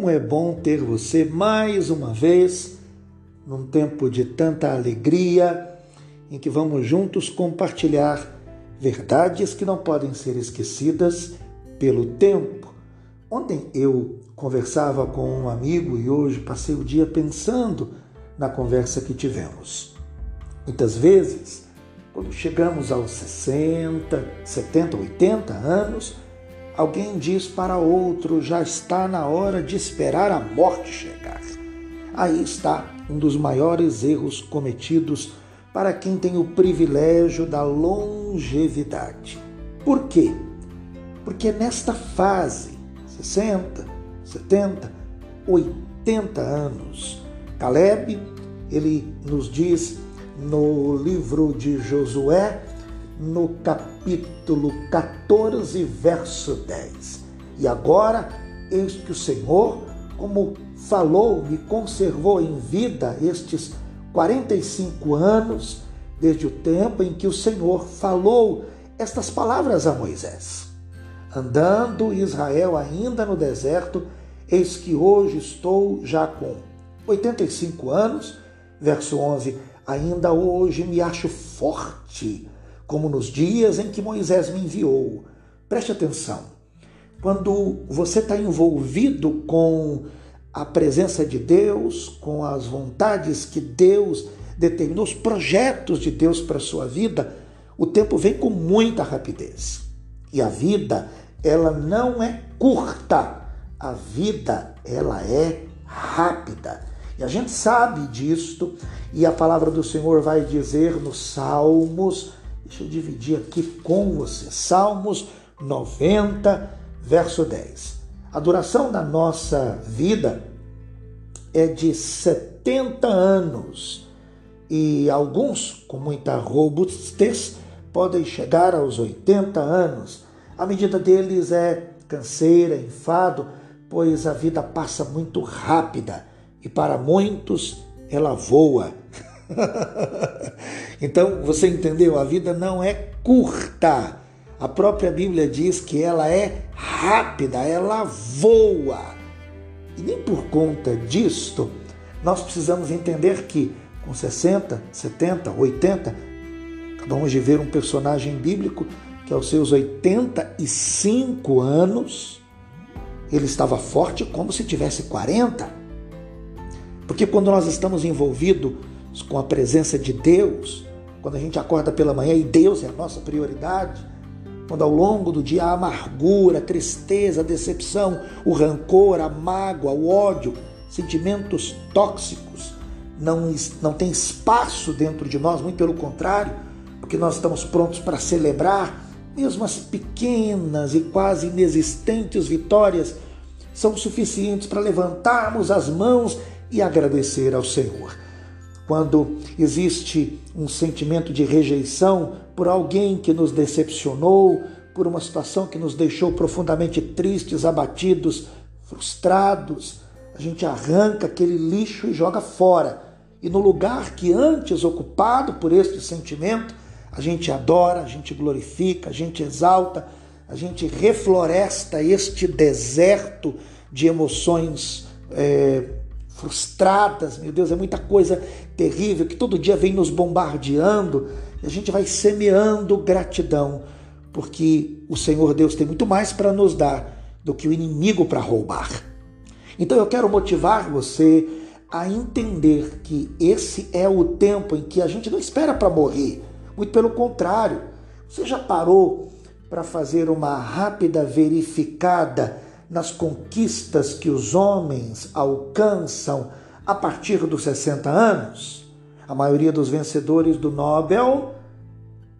Como é bom ter você mais uma vez num tempo de tanta alegria em que vamos juntos compartilhar verdades que não podem ser esquecidas pelo tempo. Ontem eu conversava com um amigo e hoje passei o dia pensando na conversa que tivemos. Muitas vezes, quando chegamos aos 60, 70, 80 anos, alguém diz para outro: já está na hora de esperar a morte chegar. Aí está um dos maiores erros cometidos para quem tem o privilégio da longevidade. Por quê? Porque nesta fase, 60, 70, 80 anos, Caleb, ele nos diz no livro de Josué, no capítulo 14, verso 10. E agora, eis que o Senhor, como falou, me conservou em vida estes 45 anos, desde o tempo em que o Senhor falou estas palavras a Moisés. Andando Israel ainda no deserto, eis que hoje estou já com 85 anos, verso 11, ainda hoje me acho forte como nos dias em que Moisés me enviou. Preste atenção. Quando você está envolvido com a presença de Deus, com as vontades que Deus determinou, os projetos de Deus para a sua vida, o tempo vem com muita rapidez. E a vida, ela não é curta. A vida, ela é rápida. E a gente sabe disto, e a palavra do Senhor vai dizer nos Salmos Deixa eu dividir aqui com você. Salmos 90, verso 10. A duração da nossa vida é de 70 anos e alguns, com muita robustez, podem chegar aos 80 anos. A medida deles é canseira, enfado, pois a vida passa muito rápida e para muitos ela voa. então, você entendeu? A vida não é curta. A própria Bíblia diz que ela é rápida, ela voa. E nem por conta disto, nós precisamos entender que com 60, 70, 80, acabamos de ver um personagem bíblico que aos seus 85 anos, ele estava forte como se tivesse 40. Porque quando nós estamos envolvidos com a presença de Deus, quando a gente acorda pela manhã e Deus é a nossa prioridade, quando ao longo do dia a amargura, a tristeza, a decepção, o rancor, a mágoa, o ódio, sentimentos tóxicos não, não tem espaço dentro de nós, muito pelo contrário, porque nós estamos prontos para celebrar, mesmo as pequenas e quase inexistentes vitórias são suficientes para levantarmos as mãos e agradecer ao Senhor quando existe um sentimento de rejeição por alguém que nos decepcionou, por uma situação que nos deixou profundamente tristes, abatidos, frustrados, a gente arranca aquele lixo e joga fora. E no lugar que antes ocupado por este sentimento, a gente adora, a gente glorifica, a gente exalta, a gente refloresta este deserto de emoções é, frustradas, meu Deus, é muita coisa terrível que todo dia vem nos bombardeando e a gente vai semeando gratidão, porque o Senhor Deus tem muito mais para nos dar do que o inimigo para roubar. Então eu quero motivar você a entender que esse é o tempo em que a gente não espera para morrer, muito pelo contrário. Você já parou para fazer uma rápida verificada nas conquistas que os homens alcançam a partir dos 60 anos. A maioria dos vencedores do Nobel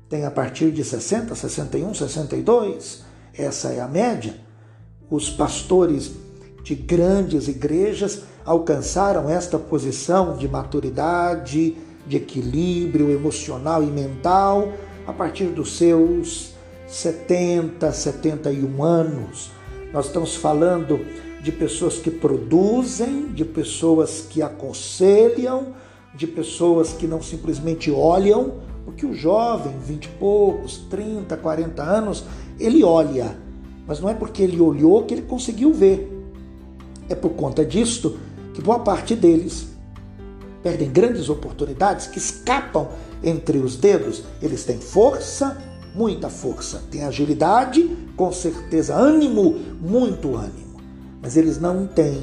tem a partir de 60, 61, 62. Essa é a média. Os pastores de grandes igrejas alcançaram esta posição de maturidade, de equilíbrio emocional e mental a partir dos seus 70, 71 anos. Nós estamos falando de pessoas que produzem, de pessoas que aconselham, de pessoas que não simplesmente olham, porque o jovem, 20 e poucos, 30, 40 anos, ele olha, mas não é porque ele olhou que ele conseguiu ver. É por conta disto que boa parte deles perdem grandes oportunidades que escapam entre os dedos. Eles têm força, muita força, têm agilidade, com certeza, ânimo, muito ânimo, mas eles não têm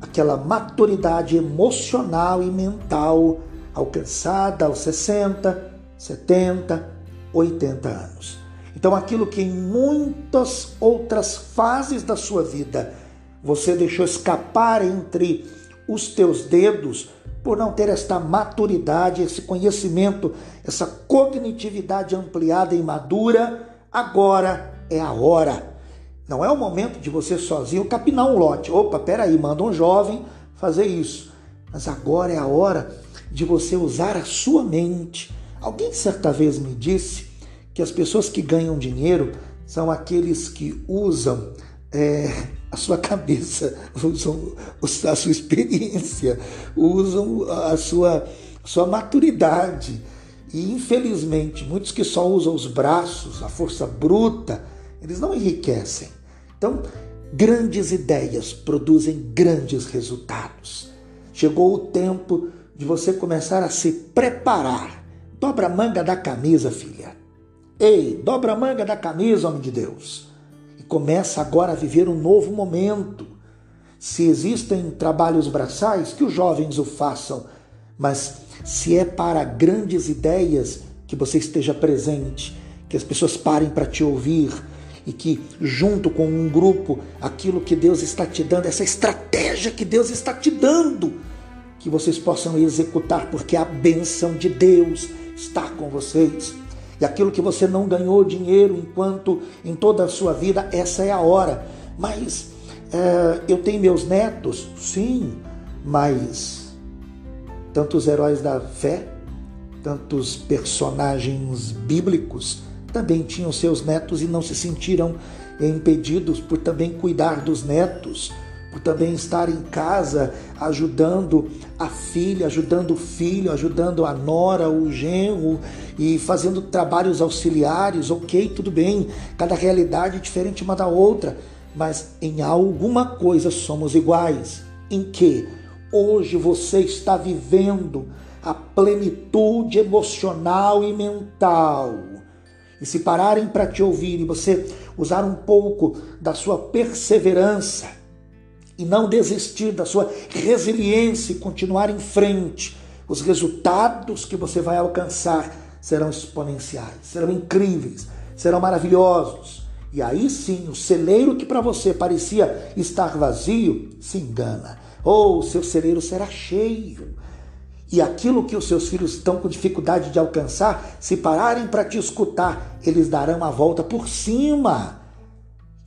aquela maturidade emocional e mental alcançada aos 60, 70, 80 anos. Então, aquilo que em muitas outras fases da sua vida você deixou escapar entre os teus dedos por não ter esta maturidade, esse conhecimento, essa cognitividade ampliada e madura, agora é a hora. Não é o momento de você sozinho capinar um lote. Opa, peraí, manda um jovem fazer isso. Mas agora é a hora de você usar a sua mente. Alguém certa vez me disse que as pessoas que ganham dinheiro são aqueles que usam é, a sua cabeça, usam a sua experiência, usam a sua, a sua maturidade. E infelizmente, muitos que só usam os braços, a força bruta, eles não enriquecem. Então, grandes ideias produzem grandes resultados. Chegou o tempo de você começar a se preparar. Dobra a manga da camisa, filha. Ei, dobra a manga da camisa, homem de Deus, começa agora a viver um novo momento. Se existem trabalhos braçais, que os jovens o façam, mas se é para grandes ideias, que você esteja presente, que as pessoas parem para te ouvir e que, junto com um grupo, aquilo que Deus está te dando, essa estratégia que Deus está te dando, que vocês possam executar, porque a bênção de Deus está com vocês e aquilo que você não ganhou dinheiro enquanto em toda a sua vida, essa é a hora. Mas é, eu tenho meus netos, sim, mas tantos heróis da fé, tantos personagens bíblicos também tinham seus netos e não se sentiram impedidos por também cuidar dos netos também estar em casa ajudando a filha, ajudando o filho, ajudando a nora, o genro e fazendo trabalhos auxiliares, ok, tudo bem, cada realidade é diferente uma da outra, mas em alguma coisa somos iguais. Em que hoje você está vivendo a plenitude emocional e mental. E se pararem para te ouvir e você usar um pouco da sua perseverança, e não desistir da sua resiliência e continuar em frente, os resultados que você vai alcançar serão exponenciais, serão incríveis, serão maravilhosos. E aí sim, o celeiro que para você parecia estar vazio se engana. Ou oh, seu celeiro será cheio. E aquilo que os seus filhos estão com dificuldade de alcançar, se pararem para te escutar, eles darão a volta por cima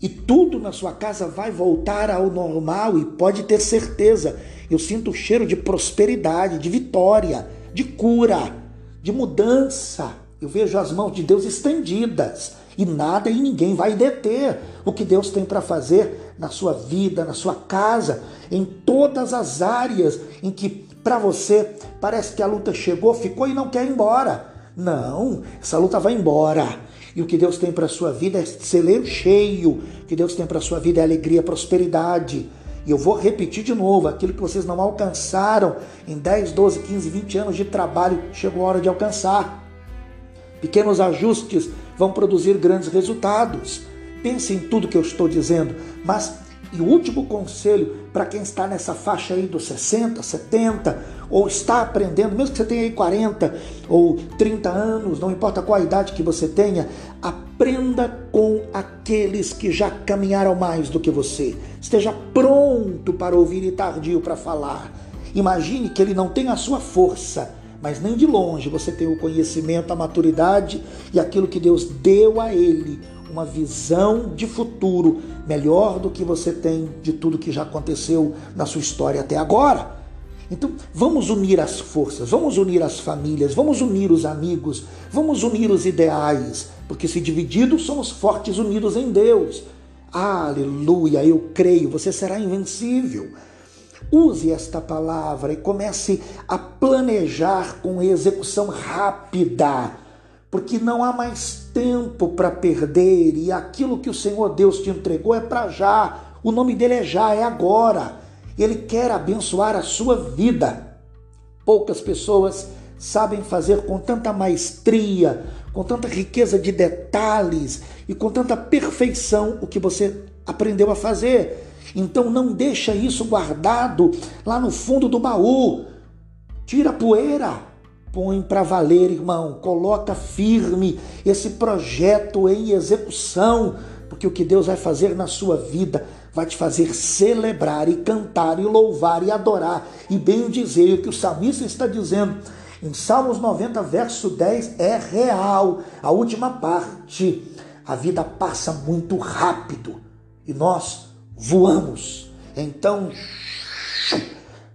e tudo na sua casa vai voltar ao normal e pode ter certeza. Eu sinto o cheiro de prosperidade, de vitória, de cura, de mudança. Eu vejo as mãos de Deus estendidas e nada e ninguém vai deter o que Deus tem para fazer na sua vida, na sua casa, em todas as áreas em que para você parece que a luta chegou, ficou e não quer ir embora. Não, essa luta vai embora e o que Deus tem para a sua vida é celeiro cheio. O que Deus tem para a sua vida é alegria, prosperidade. E eu vou repetir de novo: aquilo que vocês não alcançaram em 10, 12, 15, 20 anos de trabalho, chegou a hora de alcançar. Pequenos ajustes vão produzir grandes resultados. Pense em tudo que eu estou dizendo, mas e o último conselho para quem está nessa faixa aí dos 60, 70, ou está aprendendo, mesmo que você tenha aí 40 ou 30 anos, não importa qual a idade que você tenha, aprenda com aqueles que já caminharam mais do que você. Esteja pronto para ouvir e tardio para falar. Imagine que ele não tem a sua força, mas nem de longe você tem o conhecimento, a maturidade e aquilo que Deus deu a ele uma visão de futuro melhor do que você tem de tudo que já aconteceu na sua história até agora. Então, vamos unir as forças, vamos unir as famílias, vamos unir os amigos, vamos unir os ideais, porque se divididos somos fortes unidos em Deus. Aleluia, eu creio, você será invencível. Use esta palavra e comece a planejar com execução rápida porque não há mais tempo para perder e aquilo que o Senhor Deus te entregou é para já. O nome dele é já, é agora. Ele quer abençoar a sua vida. Poucas pessoas sabem fazer com tanta maestria, com tanta riqueza de detalhes e com tanta perfeição o que você aprendeu a fazer. Então não deixa isso guardado lá no fundo do baú. Tira a poeira, põe para valer, irmão. Coloca firme esse projeto em execução, porque o que Deus vai fazer na sua vida vai te fazer celebrar e cantar e louvar e adorar e bem dizer o que o salmista está dizendo. Em Salmos 90, verso 10, é real. A última parte. A vida passa muito rápido e nós voamos. Então,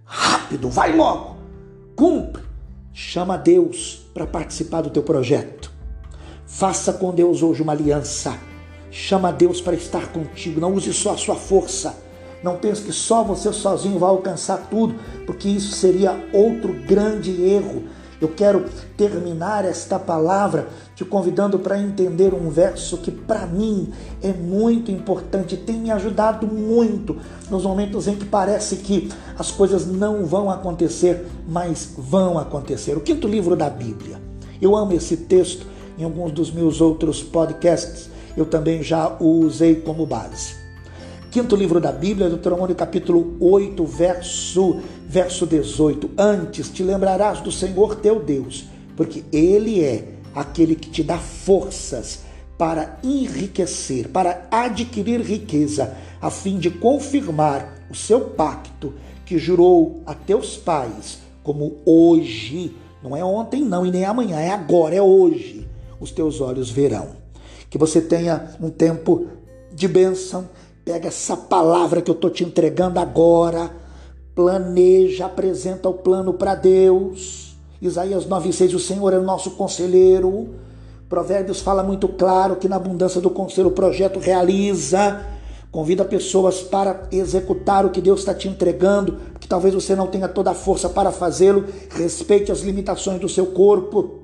rápido, vai logo, cumpre. Chama Deus para participar do teu projeto. Faça com Deus hoje uma aliança. Chama Deus para estar contigo. Não use só a sua força. Não pense que só você sozinho vai alcançar tudo, porque isso seria outro grande erro. Eu quero terminar esta palavra te convidando para entender um verso que para mim é muito importante, tem me ajudado muito nos momentos em que parece que as coisas não vão acontecer, mas vão acontecer. O quinto livro da Bíblia. Eu amo esse texto, em alguns dos meus outros podcasts eu também já o usei como base. Quinto livro da Bíblia, Deuteronômio capítulo 8, verso Verso 18: Antes te lembrarás do Senhor teu Deus, porque Ele é aquele que te dá forças para enriquecer, para adquirir riqueza, a fim de confirmar o seu pacto que jurou a teus pais, como hoje, não é ontem, não, e nem amanhã, é agora, é hoje, os teus olhos verão. Que você tenha um tempo de bênção. Pega essa palavra que eu estou te entregando agora planeja, apresenta o plano para Deus. Isaías 9,6, o Senhor é o nosso conselheiro. Provérbios fala muito claro que na abundância do conselho o projeto realiza, convida pessoas para executar o que Deus está te entregando, que talvez você não tenha toda a força para fazê-lo. Respeite as limitações do seu corpo,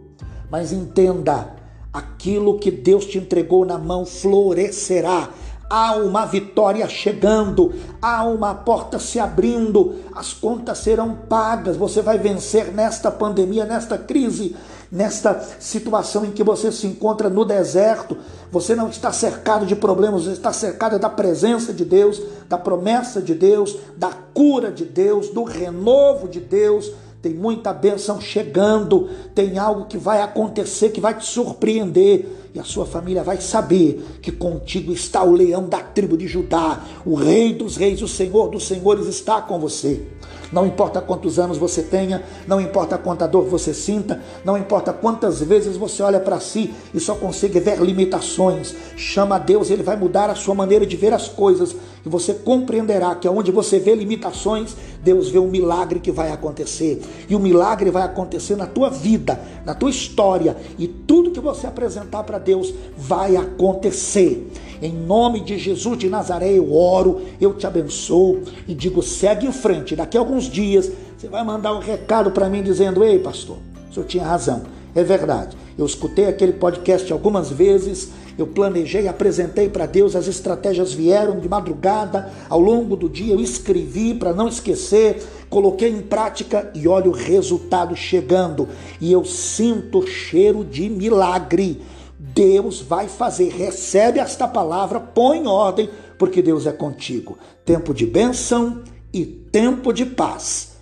mas entenda: aquilo que Deus te entregou na mão florescerá há uma vitória chegando, há uma porta se abrindo, as contas serão pagas, você vai vencer nesta pandemia, nesta crise, nesta situação em que você se encontra no deserto. Você não está cercado de problemas, você está cercado da presença de Deus, da promessa de Deus, da cura de Deus, do renovo de Deus tem muita bênção chegando, tem algo que vai acontecer que vai te surpreender e a sua família vai saber que contigo está o leão da tribo de Judá, o rei dos reis, o senhor dos senhores está com você. Não importa quantos anos você tenha, não importa quanta dor você sinta, não importa quantas vezes você olha para si e só consegue ver limitações. Chama a Deus, ele vai mudar a sua maneira de ver as coisas e você compreenderá que onde você vê limitações, Deus vê um milagre que vai acontecer. E o milagre vai acontecer na tua vida, na tua história, e tudo que você apresentar para Deus vai acontecer. Em nome de Jesus de Nazaré, eu oro, eu te abençoo e digo: segue em frente. Daqui a alguns dias você vai mandar um recado para mim dizendo: Ei, pastor, o senhor tinha razão. É verdade. Eu escutei aquele podcast algumas vezes, eu planejei, apresentei para Deus, as estratégias vieram de madrugada, ao longo do dia eu escrevi para não esquecer, coloquei em prática e olha o resultado chegando. E eu sinto cheiro de milagre. Deus vai fazer. Recebe esta palavra, põe em ordem, porque Deus é contigo. Tempo de bênção e tempo de paz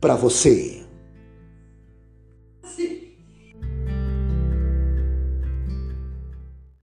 para você. Sim.